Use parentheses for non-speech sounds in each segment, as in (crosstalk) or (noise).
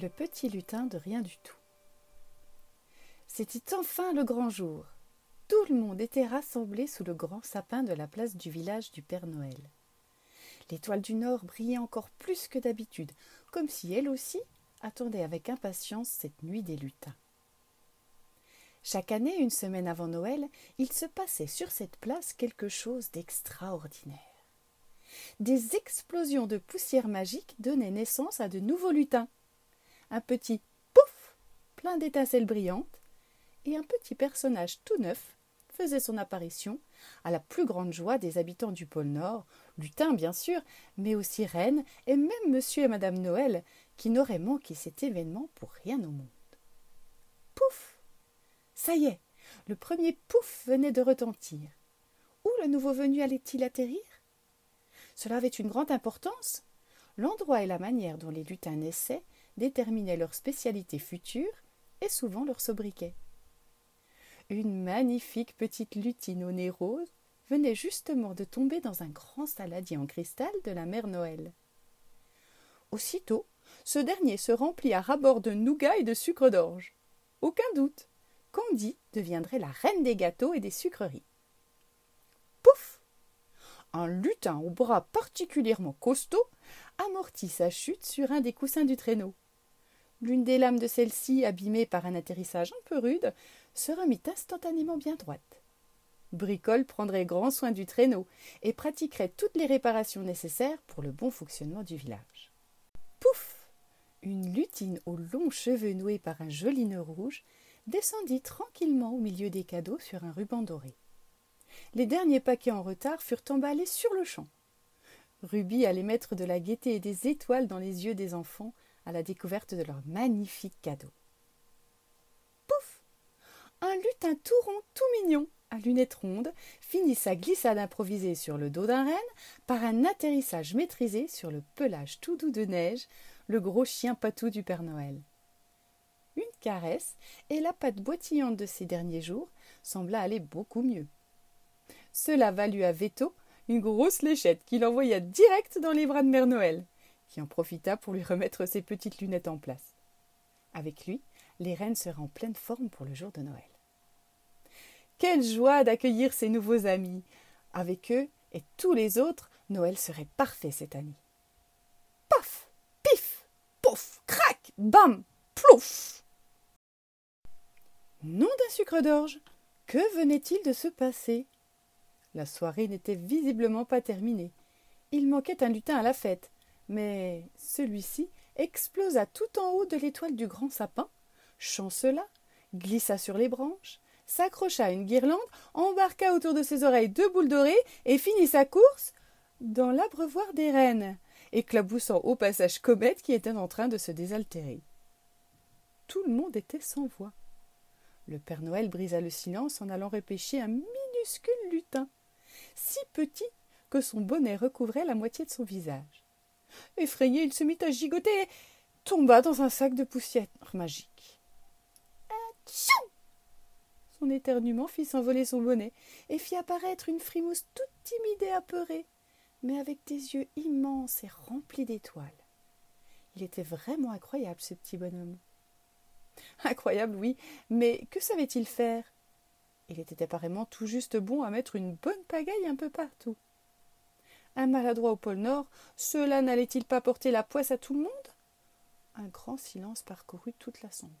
Le petit lutin de rien du tout. C'était enfin le grand jour. Tout le monde était rassemblé sous le grand sapin de la place du village du Père Noël. L'étoile du Nord brillait encore plus que d'habitude, comme si elle aussi attendait avec impatience cette nuit des lutins. Chaque année, une semaine avant Noël, il se passait sur cette place quelque chose d'extraordinaire. Des explosions de poussière magique donnaient naissance à de nouveaux lutins. Un petit pouf plein d'étincelles brillantes et un petit personnage tout neuf faisait son apparition à la plus grande joie des habitants du pôle Nord, lutins bien sûr, mais aussi reines et même monsieur et madame Noël, qui n'auraient manqué cet événement pour rien au monde. Pouf Ça y est, le premier pouf venait de retentir. Où le nouveau venu allait-il atterrir? Cela avait une grande importance. L'endroit et la manière dont les lutins naissaient déterminaient leur spécialité future et souvent leur sobriquet. Une magnifique petite lutine au nez rose venait justement de tomber dans un grand saladier en cristal de la mère Noël. Aussitôt, ce dernier se remplit à rabord de nougat et de sucre d'orge. Aucun doute, Candy deviendrait la reine des gâteaux et des sucreries. Pouf Un lutin au bras particulièrement costaud amortit sa chute sur un des coussins du traîneau. L'une des lames de celle-ci, abîmée par un atterrissage un peu rude, se remit instantanément bien droite. Bricole prendrait grand soin du traîneau et pratiquerait toutes les réparations nécessaires pour le bon fonctionnement du village. Pouf Une lutine aux longs cheveux noués par un joli nœud rouge descendit tranquillement au milieu des cadeaux sur un ruban doré. Les derniers paquets en retard furent emballés sur le champ. Ruby allait mettre de la gaieté et des étoiles dans les yeux des enfants à la découverte de leurs magnifiques cadeaux. Pouf Un lutin tout rond, tout mignon, à lunettes rondes, finit sa glissade improvisée sur le dos d'un renne par un atterrissage maîtrisé sur le pelage tout doux de neige, le gros chien patou du Père Noël. Une caresse, et la patte boitillante de ces derniers jours sembla aller beaucoup mieux. Cela valut à Veto une grosse léchette qu'il envoya direct dans les bras de Mère Noël qui en profita pour lui remettre ses petites lunettes en place. Avec lui, les reines seraient en pleine forme pour le jour de Noël. Quelle joie d'accueillir ces nouveaux amis. Avec eux et tous les autres, Noël serait parfait cette année. Paf Pif Pouf Crac Bam Plouf Nom d'un sucre d'orge Que venait-il de se passer? La soirée n'était visiblement pas terminée. Il manquait un lutin à la fête, mais celui-ci explosa tout en haut de l'étoile du grand sapin, chancela, glissa sur les branches, s'accrocha à une guirlande, embarqua autour de ses oreilles deux boules dorées et finit sa course dans l'abreuvoir des reines, éclaboussant au passage Comète qui était en train de se désaltérer. Tout le monde était sans voix. Le Père Noël brisa le silence en allant repêcher un minuscule lutin, si petit que son bonnet recouvrait la moitié de son visage. Effrayé, il se mit à gigoter et tomba dans un sac de poussière magique. Son éternuement fit s'envoler son bonnet et fit apparaître une frimousse toute timide et apeurée, mais avec des yeux immenses et remplis d'étoiles. Il était vraiment incroyable, ce petit bonhomme. Incroyable, oui, mais que savait-il faire? Il était apparemment tout juste bon à mettre une bonne pagaille un peu partout un maladroit au pôle Nord, cela n'allait-il pas porter la poisse à tout le monde? Un grand silence parcourut toute l'assemblée.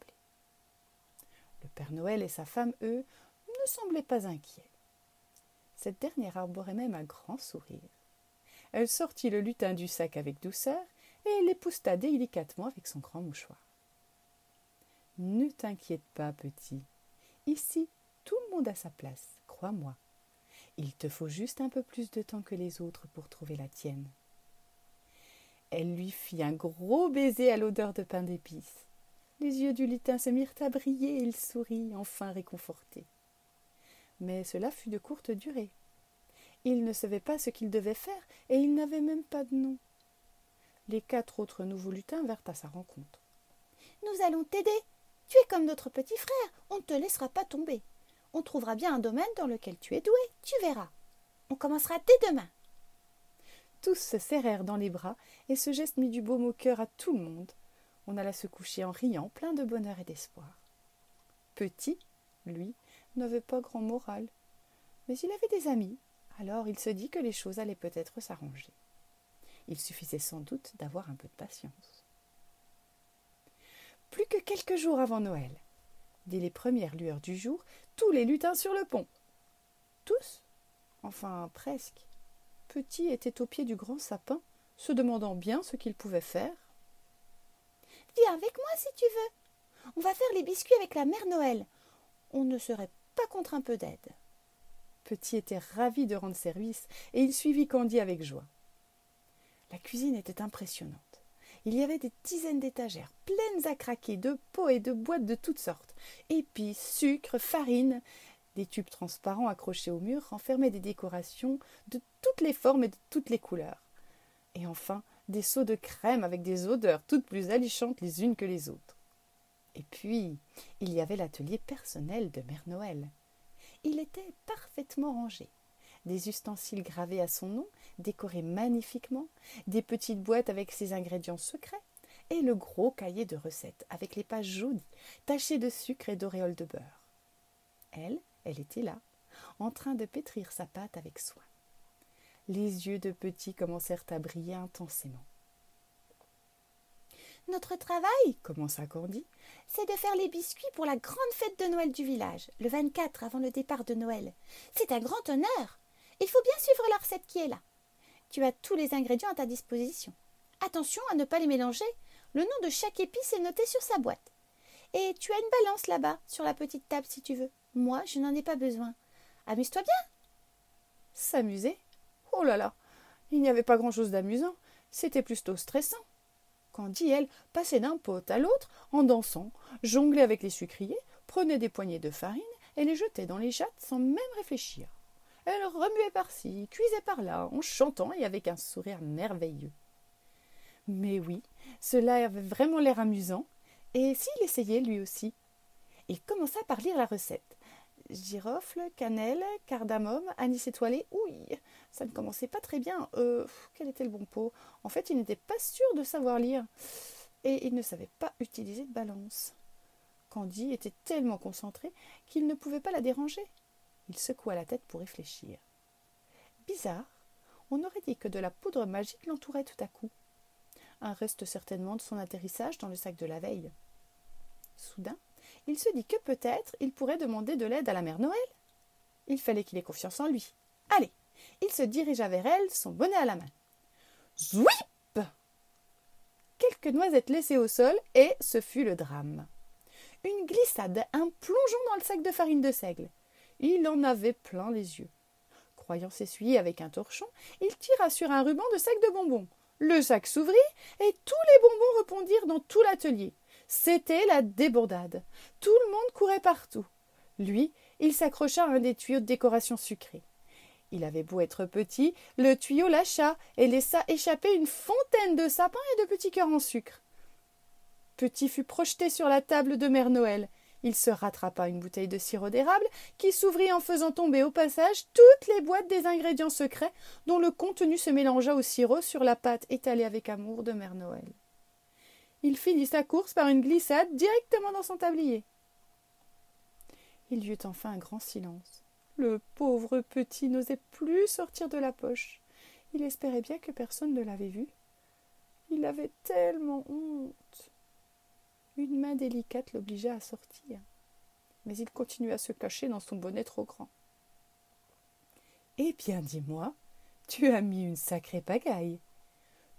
Le Père Noël et sa femme, eux, ne semblaient pas inquiets. Cette dernière arborait même un grand sourire. Elle sortit le lutin du sac avec douceur et l'épousta délicatement avec son grand mouchoir. Ne t'inquiète pas, petit. Ici, tout le monde a sa place, crois-moi. Il te faut juste un peu plus de temps que les autres pour trouver la tienne. Elle lui fit un gros baiser à l'odeur de pain d'épices. Les yeux du lutin se mirent à briller et il sourit, enfin réconforté. Mais cela fut de courte durée. Il ne savait pas ce qu'il devait faire et il n'avait même pas de nom. Les quatre autres nouveaux lutins vinrent à sa rencontre. Nous allons t'aider. Tu es comme notre petit frère, on ne te laissera pas tomber. On trouvera bien un domaine dans lequel tu es doué, tu verras. On commencera dès demain. Tous se serrèrent dans les bras, et ce geste mit du baume au cœur à tout le monde. on alla se coucher en riant, plein de bonheur et d'espoir. Petit, lui, n'avait pas grand moral, mais il avait des amis, alors il se dit que les choses allaient peut-être s'arranger. Il suffisait sans doute d'avoir un peu de patience. Plus que quelques jours avant Noël, dès les premières lueurs du jour, tous les lutins sur le pont. Tous Enfin, presque. Petit était au pied du grand sapin, se demandant bien ce qu'il pouvait faire. Viens avec moi si tu veux. On va faire les biscuits avec la mère Noël. On ne serait pas contre un peu d'aide. Petit était ravi de rendre service et il suivit Candy avec joie. La cuisine était impressionnante. Il y avait des dizaines d'étagères pleines à craquer de pots et de boîtes de toutes sortes. Épices, sucre, farine. Des tubes transparents accrochés au mur renfermaient des décorations de toutes les formes et de toutes les couleurs. Et enfin, des seaux de crème avec des odeurs toutes plus alléchantes les unes que les autres. Et puis, il y avait l'atelier personnel de Mère Noël. Il était parfaitement rangé. Des ustensiles gravés à son nom, décorés magnifiquement, des petites boîtes avec ses ingrédients secrets, et le gros cahier de recettes avec les pages jaunies, tachées de sucre et d'auréoles de beurre. Elle, elle était là, en train de pétrir sa pâte avec soin. Les yeux de Petit commencèrent à briller intensément. Notre travail, commença Candy, c'est de faire les biscuits pour la grande fête de Noël du village, le 24 avant le départ de Noël. C'est un grand honneur. Il faut bien suivre la recette qui est là. Tu as tous les ingrédients à ta disposition. Attention à ne pas les mélanger. Le nom de chaque épice est noté sur sa boîte. Et tu as une balance là-bas, sur la petite table si tu veux. Moi, je n'en ai pas besoin. Amuse-toi bien. S'amuser? Oh là là Il n'y avait pas grand-chose d'amusant. C'était plutôt stressant. Candy, elle, passait d'un pot à l'autre en dansant, jonglait avec les sucriers, prenait des poignées de farine et les jetait dans les jattes sans même réfléchir. Elle remuait par-ci, cuisait par-là, en chantant et avec un sourire merveilleux. Mais oui, cela avait vraiment l'air amusant, et s'il essayait lui aussi Il commença par lire la recette girofle, cannelle, cardamome, anis étoilé. Oui, ça ne commençait pas très bien. Euh, quel était le bon pot? En fait, il n'était pas sûr de savoir lire. Et il ne savait pas utiliser de balance. Candy était tellement concentré qu'il ne pouvait pas la déranger. Il secoua la tête pour réfléchir. Bizarre, on aurait dit que de la poudre magique l'entourait tout à coup. Un reste certainement de son atterrissage dans le sac de la veille. Soudain, il se dit que peut-être il pourrait demander de l'aide à la mère Noël. Il fallait qu'il ait confiance en lui. Allez, il se dirigea vers elle, son bonnet à la main. Zouip Quelques noisettes laissées au sol, et ce fut le drame. Une glissade, un plongeon dans le sac de farine de seigle. Il en avait plein les yeux. Croyant s'essuyer avec un torchon, il tira sur un ruban de sac de bonbons. Le sac s'ouvrit, et tous les bonbons répondirent dans tout l'atelier. C'était la débordade. Tout le monde courait partout. Lui, il s'accrocha à un des tuyaux de décoration sucrée. Il avait beau être petit, le tuyau lâcha et laissa échapper une fontaine de sapins et de petits cœurs en sucre. Petit fut projeté sur la table de Mère Noël. Il se rattrapa une bouteille de sirop d'érable qui s'ouvrit en faisant tomber au passage toutes les boîtes des ingrédients secrets dont le contenu se mélangea au sirop sur la pâte étalée avec amour de Mère Noël il finit sa course par une glissade directement dans son tablier. Il y eut enfin un grand silence. Le pauvre petit n'osait plus sortir de la poche. Il espérait bien que personne ne l'avait vu. Il avait tellement honte. Une main délicate l'obligea à sortir. Mais il continua à se cacher dans son bonnet trop grand. Eh bien, dis-moi, tu as mis une sacrée pagaille.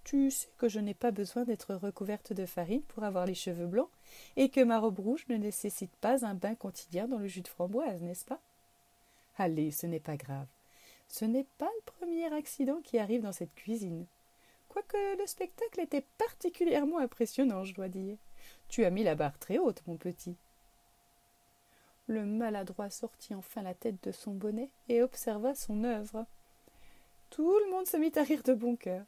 Tu sais que je n'ai pas besoin d'être recouverte de farine pour avoir les cheveux blancs, et que ma robe rouge ne nécessite pas un bain quotidien dans le jus de framboise, n'est-ce pas? Allez, ce n'est pas grave. Ce n'est pas le premier accident qui arrive dans cette cuisine. Quoique le spectacle était particulièrement impressionnant, je dois dire. Tu as mis la barre très haute, mon petit. Le maladroit sortit enfin la tête de son bonnet et observa son œuvre. Tout le monde se mit à rire de bon cœur.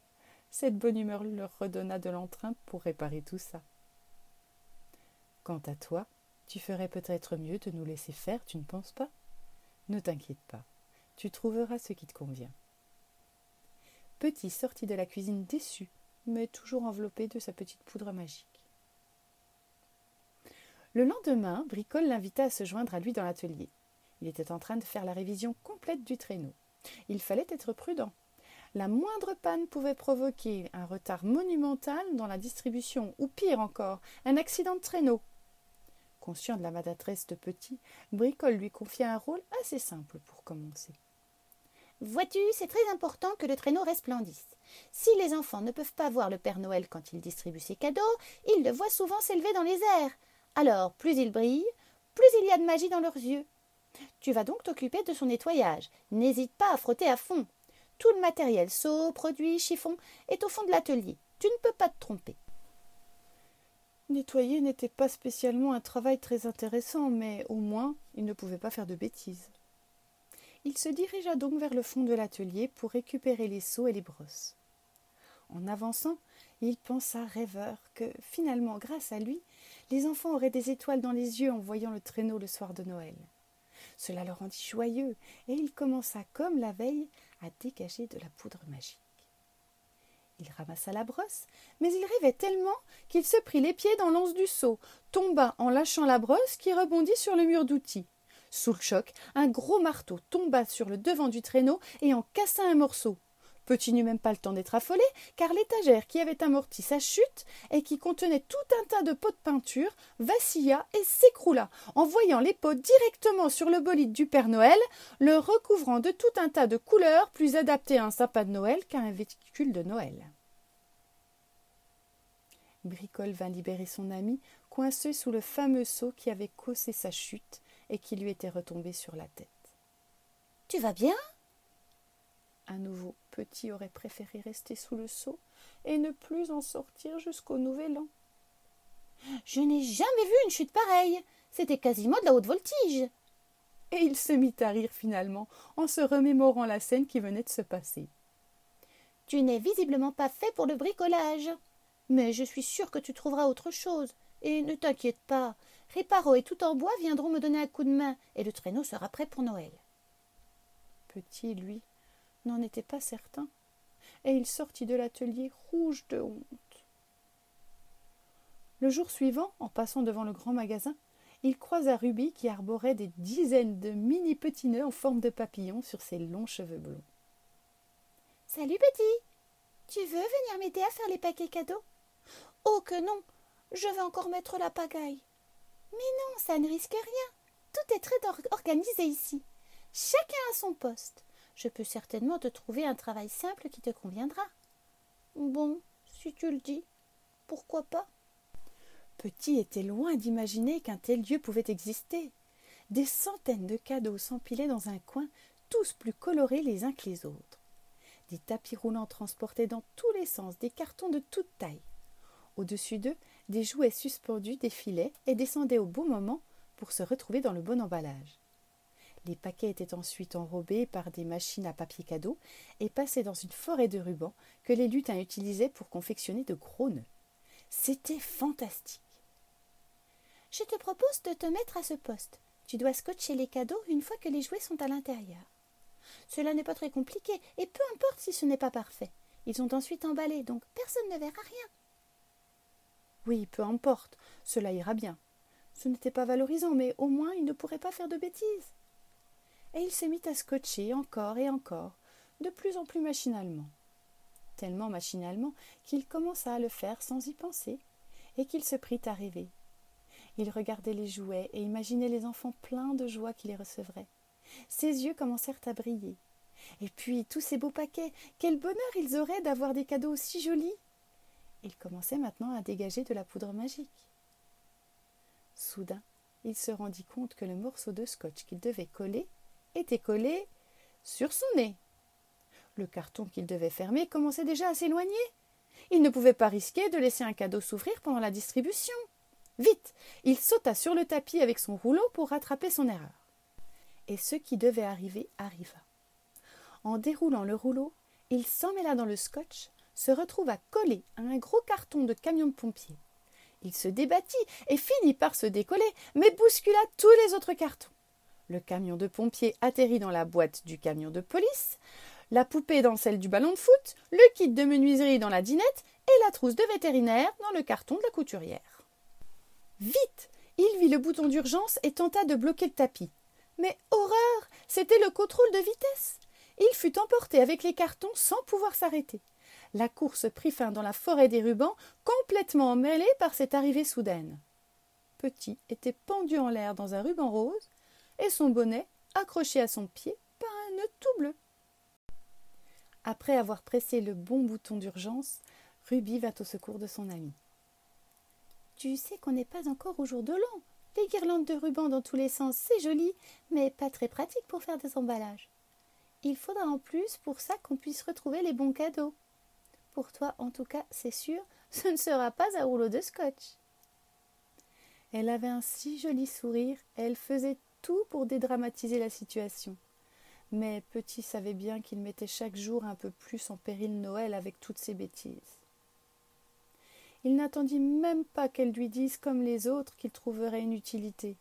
Cette bonne humeur leur redonna de l'entrain pour réparer tout ça. Quant à toi, tu ferais peut-être mieux de nous laisser faire, tu ne penses pas? Ne t'inquiète pas, tu trouveras ce qui te convient. Petit sortit de la cuisine déçu, mais toujours enveloppé de sa petite poudre magique. Le lendemain, Bricole l'invita à se joindre à lui dans l'atelier. Il était en train de faire la révision complète du traîneau. Il fallait être prudent. La moindre panne pouvait provoquer un retard monumental dans la distribution, ou pire encore, un accident de traîneau. Conscient de la maladresse de Petit, Bricole lui confia un rôle assez simple pour commencer. Vois-tu, c'est très important que le traîneau resplendisse. Si les enfants ne peuvent pas voir le Père Noël quand il distribue ses cadeaux, ils le voient souvent s'élever dans les airs. Alors, plus il brille, plus il y a de magie dans leurs yeux. Tu vas donc t'occuper de son nettoyage. N'hésite pas à frotter à fond. Tout le matériel, seau, produits, chiffon, est au fond de l'atelier. Tu ne peux pas te tromper. Nettoyer n'était pas spécialement un travail très intéressant, mais au moins il ne pouvait pas faire de bêtises. Il se dirigea donc vers le fond de l'atelier pour récupérer les seaux et les brosses. En avançant, il pensa rêveur que, finalement, grâce à lui, les enfants auraient des étoiles dans les yeux en voyant le traîneau le soir de Noël. Cela le rendit joyeux, et il commença, comme la veille, à dégager de la poudre magique. Il ramassa la brosse, mais il rêvait tellement qu'il se prit les pieds dans l'anse du seau, tomba en lâchant la brosse qui rebondit sur le mur d'outils. Sous le choc, un gros marteau tomba sur le devant du traîneau et en cassa un morceau. Petit n'eut même pas le temps d'être affolé, car l'étagère qui avait amorti sa chute et qui contenait tout un tas de pots de peinture vacilla et s'écroula, en voyant les pots directement sur le bolide du Père Noël, le recouvrant de tout un tas de couleurs plus adaptées à un sapin de Noël qu'à un véhicule de Noël. Bricole vint libérer son ami, coincé sous le fameux seau qui avait causé sa chute et qui lui était retombé sur la tête. Tu vas bien? À nouveau, Petit aurait préféré rester sous le seau et ne plus en sortir jusqu'au nouvel an. Je n'ai jamais vu une chute pareille. C'était quasiment de la haute voltige. Et il se mit à rire finalement, en se remémorant la scène qui venait de se passer. Tu n'es visiblement pas fait pour le bricolage. Mais je suis sûre que tu trouveras autre chose. Et ne t'inquiète pas, Réparo et tout en bois viendront me donner un coup de main, et le traîneau sera prêt pour Noël. Petit, lui, n'en était pas certain, et il sortit de l'atelier rouge de honte. Le jour suivant, en passant devant le grand magasin, il croisa Ruby qui arborait des dizaines de mini petits nœuds en forme de papillon sur ses longs cheveux blonds. Salut petit. Tu veux venir m'aider à faire les paquets cadeaux? Oh que non. Je vais encore mettre la pagaille. Mais non, ça ne risque rien. Tout est très organisé ici. Chacun a son poste. Je peux certainement te trouver un travail simple qui te conviendra. Bon, si tu le dis, pourquoi pas? Petit était loin d'imaginer qu'un tel lieu pouvait exister. Des centaines de cadeaux s'empilaient dans un coin, tous plus colorés les uns que les autres. Des tapis roulants transportaient dans tous les sens des cartons de toute taille. Au-dessus d'eux, des jouets suspendus défilaient et descendaient au bon moment pour se retrouver dans le bon emballage. Les paquets étaient ensuite enrobés par des machines à papier cadeau et passés dans une forêt de rubans que les lutins utilisaient pour confectionner de gros nœuds. C'était fantastique. Je te propose de te mettre à ce poste. Tu dois scotcher les cadeaux une fois que les jouets sont à l'intérieur. Cela n'est pas très compliqué, et peu importe si ce n'est pas parfait. Ils sont ensuite emballés, donc personne ne verra rien. Oui, peu importe, cela ira bien. Ce n'était pas valorisant, mais au moins il ne pourrait pas faire de bêtises. Et il se mit à scotcher encore et encore, de plus en plus machinalement. Tellement machinalement qu'il commença à le faire sans y penser, et qu'il se prit à rêver. Il regardait les jouets et imaginait les enfants pleins de joie qui les recevraient. Ses yeux commencèrent à briller. Et puis tous ces beaux paquets, quel bonheur ils auraient d'avoir des cadeaux aussi jolis. Il commençait maintenant à dégager de la poudre magique. Soudain, il se rendit compte que le morceau de scotch qu'il devait coller était collé sur son nez. Le carton qu'il devait fermer commençait déjà à s'éloigner. Il ne pouvait pas risquer de laisser un cadeau s'ouvrir pendant la distribution. Vite, il sauta sur le tapis avec son rouleau pour rattraper son erreur. Et ce qui devait arriver arriva. En déroulant le rouleau, il s'emmêla dans le scotch, se retrouva collé à un gros carton de camion de pompier. Il se débattit et finit par se décoller, mais bouscula tous les autres cartons. Le camion de pompier atterrit dans la boîte du camion de police, la poupée dans celle du ballon de foot, le kit de menuiserie dans la dinette et la trousse de vétérinaire dans le carton de la couturière. Vite Il vit le bouton d'urgence et tenta de bloquer le tapis. Mais horreur C'était le contrôle de vitesse Il fut emporté avec les cartons sans pouvoir s'arrêter. La course prit fin dans la forêt des rubans, complètement emmêlée par cette arrivée soudaine. Petit était pendu en l'air dans un ruban rose, et son bonnet accroché à son pied par un nœud tout bleu. Après avoir pressé le bon bouton d'urgence, Ruby vint au secours de son ami. Tu sais qu'on n'est pas encore au jour de l'an. Les guirlandes de ruban dans tous les sens, c'est joli, mais pas très pratique pour faire des emballages. Il faudra en plus pour ça qu'on puisse retrouver les bons cadeaux. Pour toi, en tout cas, c'est sûr, (laughs) ce ne sera pas un rouleau de scotch. Elle avait un si joli sourire, elle faisait tout pour dédramatiser la situation. Mais Petit savait bien qu'il mettait chaque jour un peu plus en péril Noël avec toutes ses bêtises. Il n'attendit même pas qu'elle lui dise comme les autres qu'il trouverait une utilité.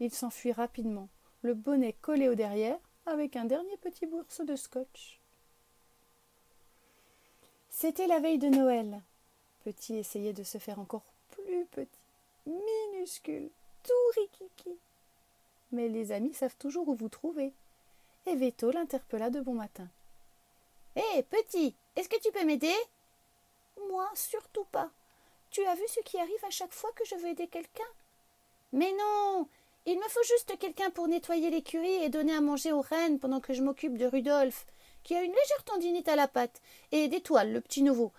Il s'enfuit rapidement, le bonnet collé au derrière, avec un dernier petit bourse de scotch. C'était la veille de Noël. Petit essayait de se faire encore plus petit, minuscule, tout rikiki. Mais les amis savent toujours où vous trouver. Et Veto l'interpella de bon matin. Hé, petit, est-ce que tu peux m'aider? Moi, surtout pas. Tu as vu ce qui arrive à chaque fois que je veux aider quelqu'un? Mais non Il me faut juste quelqu'un pour nettoyer l'écurie et donner à manger aux reines pendant que je m'occupe de Rudolphe, qui a une légère tendinite à la patte, et d'étoile, le petit nouveau.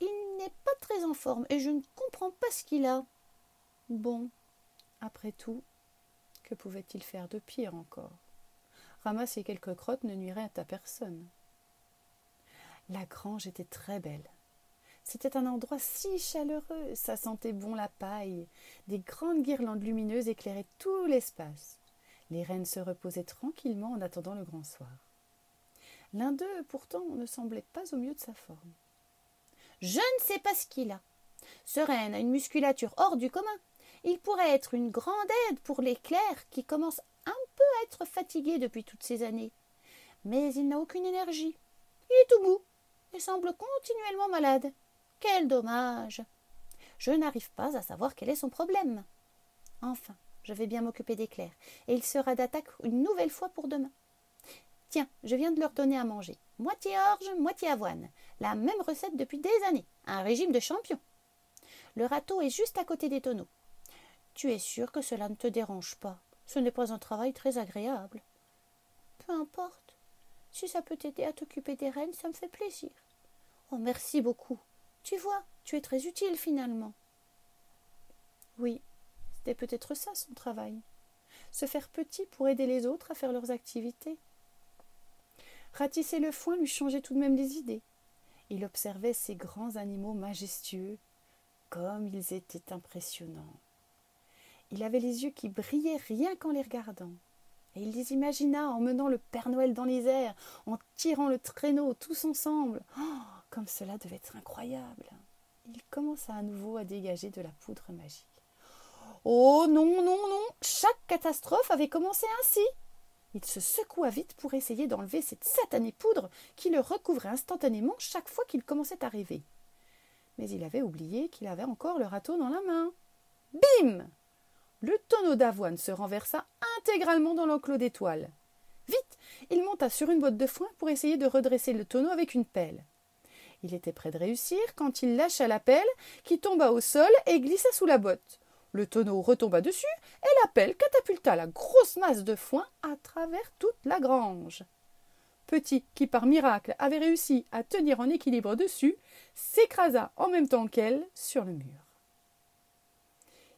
Il n'est pas très en forme et je ne comprends pas ce qu'il a. Bon, après tout, que pouvait-il faire de pire encore? Ramasser quelques crottes ne nuirait à personne. La grange était très belle. C'était un endroit si chaleureux, ça sentait bon la paille. Des grandes guirlandes lumineuses éclairaient tout l'espace. Les reines se reposaient tranquillement en attendant le grand soir. L'un d'eux, pourtant, ne semblait pas au mieux de sa forme. Je ne sais pas ce qu'il a. Ce reine a une musculature hors du commun. Il pourrait être une grande aide pour les qui commencent un peu à être fatigués depuis toutes ces années. Mais il n'a aucune énergie. Il est tout mou et semble continuellement malade. Quel dommage. Je n'arrive pas à savoir quel est son problème. Enfin, je vais bien m'occuper des clercs, et il sera d'attaque une nouvelle fois pour demain. Tiens, je viens de leur donner à manger. Moitié orge, moitié avoine. La même recette depuis des années. Un régime de champion. Le râteau est juste à côté des tonneaux. Tu es sûr que cela ne te dérange pas? Ce n'est pas un travail très agréable. Peu importe. Si ça peut t'aider à t'occuper des reines, ça me fait plaisir. Oh, merci beaucoup. Tu vois, tu es très utile finalement. Oui, c'était peut-être ça son travail. Se faire petit pour aider les autres à faire leurs activités. Ratisser le foin lui changeait tout de même les idées. Il observait ces grands animaux majestueux, comme ils étaient impressionnants. Il avait les yeux qui brillaient rien qu'en les regardant. Et il les imagina emmenant le Père Noël dans les airs, en tirant le traîneau tous ensemble. Oh, comme cela devait être incroyable. Il commença à nouveau à dégager de la poudre magique. Oh non, non, non. Chaque catastrophe avait commencé ainsi. Il se secoua vite pour essayer d'enlever cette satanée poudre qui le recouvrait instantanément chaque fois qu'il commençait à rêver. Mais il avait oublié qu'il avait encore le râteau dans la main. Bim Le tonneau d'avoine se renversa intégralement dans l'enclos d'étoiles. Vite Il monta sur une botte de foin pour essayer de redresser le tonneau avec une pelle. Il était près de réussir quand il lâcha la pelle, qui tomba au sol et glissa sous la botte. Le tonneau retomba dessus et la pelle catapulta la grosse masse de foin à travers toute la grange. Petit, qui par miracle avait réussi à tenir en équilibre dessus, s'écrasa en même temps qu'elle sur le mur.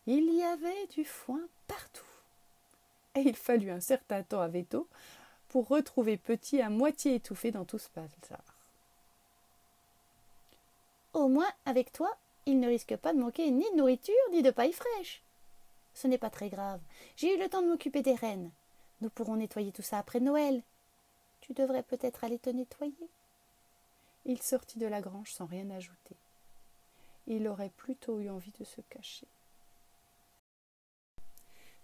Il y avait du foin partout. Et il fallut un certain temps à Veto pour retrouver Petit à moitié étouffé dans tout ce bazar. Au moins, avec toi, il ne risque pas de manquer ni de nourriture ni de paille fraîche. Ce n'est pas très grave. J'ai eu le temps de m'occuper des reines. Nous pourrons nettoyer tout ça après Noël. Tu devrais peut-être aller te nettoyer. Il sortit de la grange sans rien ajouter. Il aurait plutôt eu envie de se cacher.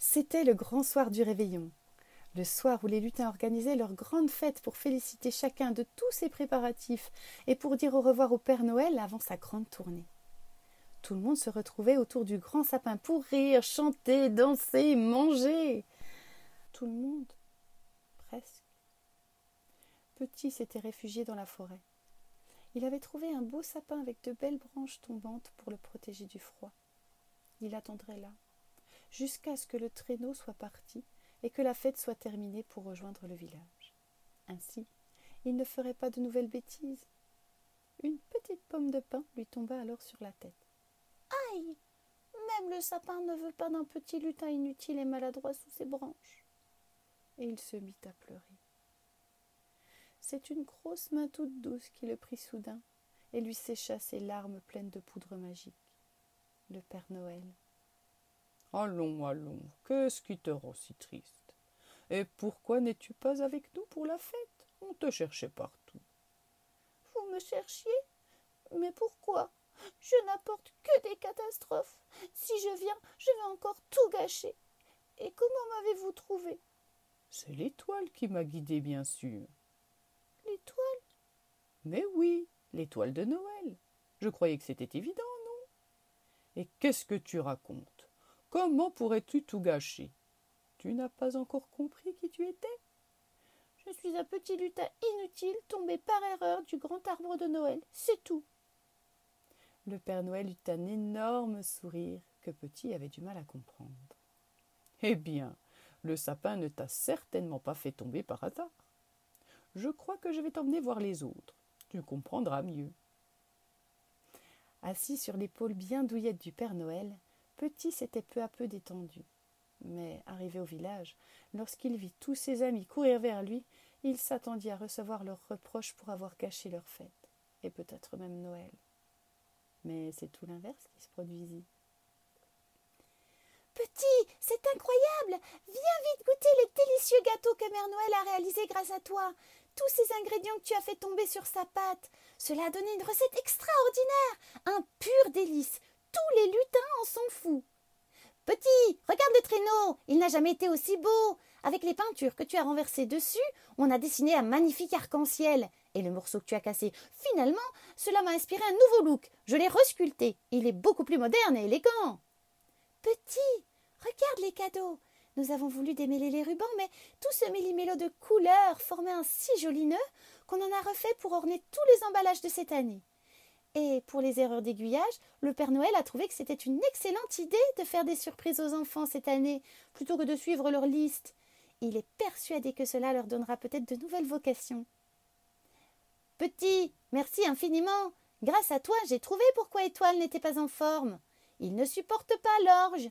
C'était le grand soir du réveillon le soir où les lutins organisaient leur grande fête pour féliciter chacun de tous ses préparatifs et pour dire au revoir au Père Noël avant sa grande tournée. Tout le monde se retrouvait autour du grand sapin pour rire, chanter, danser, manger. Tout le monde, presque. Petit s'était réfugié dans la forêt. Il avait trouvé un beau sapin avec de belles branches tombantes pour le protéger du froid. Il attendrait là, jusqu'à ce que le traîneau soit parti et que la fête soit terminée pour rejoindre le village. Ainsi, il ne ferait pas de nouvelles bêtises. Une petite pomme de pin lui tomba alors sur la tête. Aïe Même le sapin ne veut pas d'un petit lutin inutile et maladroit sous ses branches. Et il se mit à pleurer. C'est une grosse main toute douce qui le prit soudain et lui sécha ses larmes pleines de poudre magique. Le Père Noël. Allons, allons, qu'est-ce qui te rend si triste? Et pourquoi n'es-tu pas avec nous pour la fête? On te cherchait partout. Vous me cherchiez? Mais pourquoi? Je n'apporte que des catastrophes. Si je viens, je vais encore tout gâcher. Et comment m'avez-vous trouvé? C'est l'étoile qui m'a guidé, bien sûr. L'étoile? Mais oui, l'étoile de Noël. Je croyais que c'était évident, non? Et qu'est-ce que tu racontes? Comment pourrais-tu tout gâcher? Tu n'as pas encore compris qui tu étais? Je suis un petit lutin inutile tombé par erreur du grand arbre de Noël, c'est tout. Le Père Noël eut un énorme sourire que Petit avait du mal à comprendre. Eh bien, le sapin ne t'a certainement pas fait tomber par hasard. Je crois que je vais t'emmener voir les autres. Tu comprendras mieux. Assis sur l'épaule bien douillette du Père Noël, Petit s'était peu à peu détendu. Mais, arrivé au village, lorsqu'il vit tous ses amis courir vers lui, il s'attendit à recevoir leurs reproches pour avoir gâché leur fête, et peut-être même Noël. Mais c'est tout l'inverse qui se produisit. Petit, c'est incroyable Viens vite goûter les délicieux gâteaux que Mère Noël a réalisés grâce à toi. Tous ces ingrédients que tu as fait tomber sur sa pâte. Cela a donné une recette extraordinaire, un pur délice, tous les lutins en sont fous. Petit, regarde le traîneau, il n'a jamais été aussi beau. Avec les peintures que tu as renversées dessus, on a dessiné un magnifique arc-en-ciel. Et le morceau que tu as cassé, finalement, cela m'a inspiré un nouveau look. Je l'ai resculpté. Il est beaucoup plus moderne et élégant. Petit, regarde les cadeaux. Nous avons voulu démêler les rubans, mais tout ce millimélo de couleurs formait un si joli nœud qu'on en a refait pour orner tous les emballages de cette année. Et pour les erreurs d'aiguillage, le Père Noël a trouvé que c'était une excellente idée de faire des surprises aux enfants cette année, plutôt que de suivre leur liste. Il est persuadé que cela leur donnera peut-être de nouvelles vocations. Petit, merci infiniment. Grâce à toi, j'ai trouvé pourquoi Étoile n'était pas en forme. Il ne supporte pas l'orge.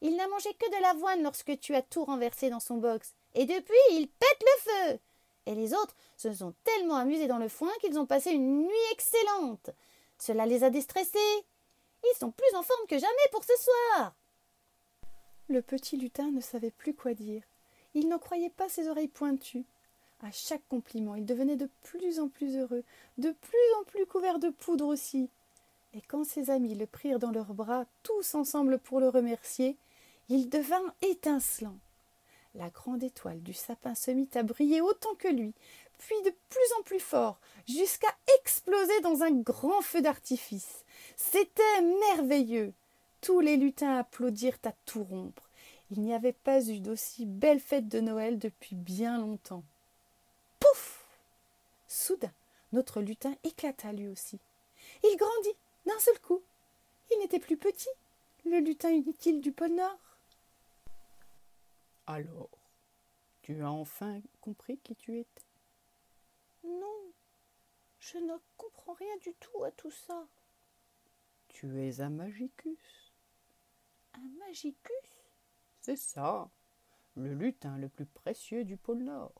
Il n'a mangé que de l'avoine lorsque tu as tout renversé dans son box. Et depuis, il pète le feu. Et les autres se sont tellement amusés dans le foin qu'ils ont passé une nuit excellente. Cela les a déstressés. Ils sont plus en forme que jamais pour ce soir. Le petit lutin ne savait plus quoi dire. Il n'en croyait pas ses oreilles pointues. À chaque compliment, il devenait de plus en plus heureux, de plus en plus couvert de poudre aussi. Et quand ses amis le prirent dans leurs bras, tous ensemble pour le remercier, il devint étincelant. La grande étoile du sapin se mit à briller autant que lui, puis de plus en plus fort, jusqu'à exploser dans un grand feu d'artifice. C'était merveilleux. Tous les lutins applaudirent à tout rompre. Il n'y avait pas eu d'aussi belle fête de Noël depuis bien longtemps. Pouf Soudain, notre lutin éclata lui aussi. Il grandit d'un seul coup. Il n'était plus petit, le lutin inutile du pôle Nord. Alors, tu as enfin compris qui tu étais? Non, je ne comprends rien du tout à tout ça. Tu es un magicus. Un magicus? C'est ça, le lutin le plus précieux du pôle Nord,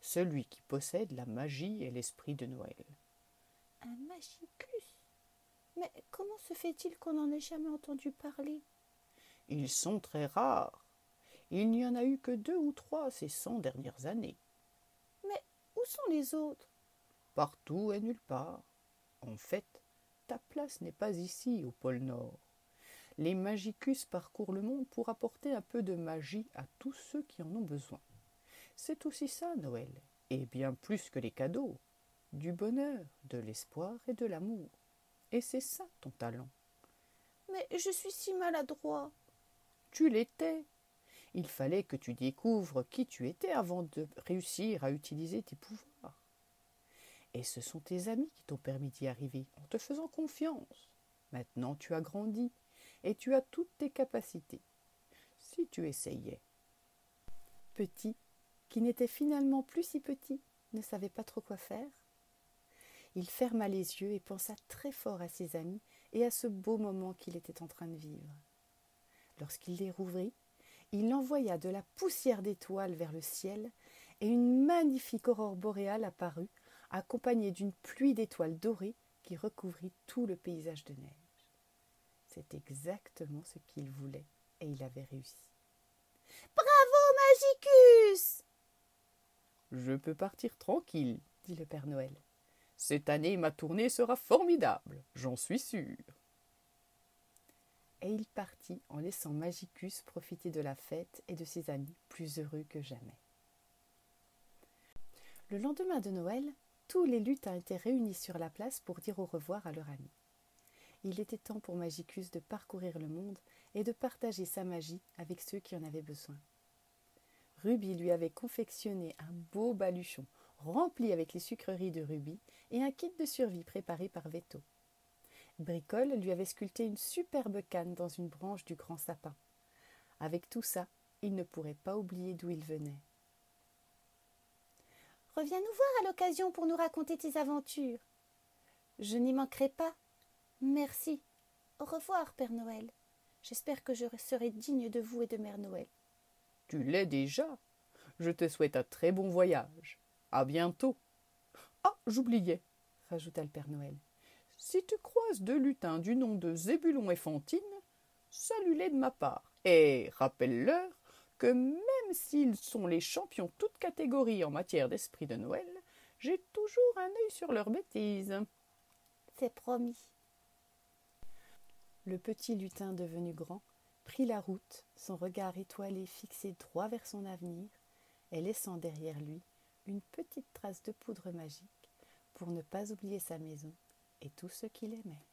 celui qui possède la magie et l'esprit de Noël. Un magicus? Mais comment se fait-il qu'on n'en ait jamais entendu parler? Ils sont très rares. Il n'y en a eu que deux ou trois ces cent dernières années. Sont les autres? Partout et nulle part. En fait, ta place n'est pas ici, au pôle Nord. Les magicus parcourent le monde pour apporter un peu de magie à tous ceux qui en ont besoin. C'est aussi ça, Noël, et bien plus que les cadeaux. Du bonheur, de l'espoir et de l'amour. Et c'est ça ton talent. Mais je suis si maladroit. Tu l'étais. Il fallait que tu découvres qui tu étais avant de réussir à utiliser tes pouvoirs. Et ce sont tes amis qui t'ont permis d'y arriver, en te faisant confiance. Maintenant tu as grandi, et tu as toutes tes capacités. Si tu essayais. Petit, qui n'était finalement plus si petit, ne savait pas trop quoi faire. Il ferma les yeux et pensa très fort à ses amis et à ce beau moment qu'il était en train de vivre. Lorsqu'il les rouvrit, il envoya de la poussière d'étoiles vers le ciel, et une magnifique aurore boréale apparut, accompagnée d'une pluie d'étoiles dorées qui recouvrit tout le paysage de neige. C'est exactement ce qu'il voulait, et il avait réussi. Bravo, Magicus Je peux partir tranquille, dit le Père Noël. Cette année, ma tournée sera formidable, j'en suis sûr et il partit en laissant Magicus profiter de la fête et de ses amis plus heureux que jamais. Le lendemain de Noël, tous les lutins étaient réunis sur la place pour dire au revoir à leur ami. Il était temps pour Magicus de parcourir le monde et de partager sa magie avec ceux qui en avaient besoin. Ruby lui avait confectionné un beau baluchon rempli avec les sucreries de Ruby et un kit de survie préparé par Veto. Bricole lui avait sculpté une superbe canne dans une branche du grand sapin. Avec tout ça, il ne pourrait pas oublier d'où il venait. Reviens nous voir à l'occasion pour nous raconter tes aventures. Je n'y manquerai pas. Merci. Au revoir, Père Noël. J'espère que je serai digne de vous et de Mère Noël. Tu l'es déjà. Je te souhaite un très bon voyage. À bientôt. Ah, j'oubliais, rajouta le Père Noël. Si tu croises deux lutins du nom de Zébulon et Fantine, salue-les de ma part, et rappelle-leur que même s'ils sont les champions toutes catégories en matière d'esprit de Noël, j'ai toujours un œil sur leurs bêtises. C'est promis. Le petit lutin devenu grand prit la route, son regard étoilé fixé droit vers son avenir, et laissant derrière lui une petite trace de poudre magique pour ne pas oublier sa maison et tout ce qu'il aimait.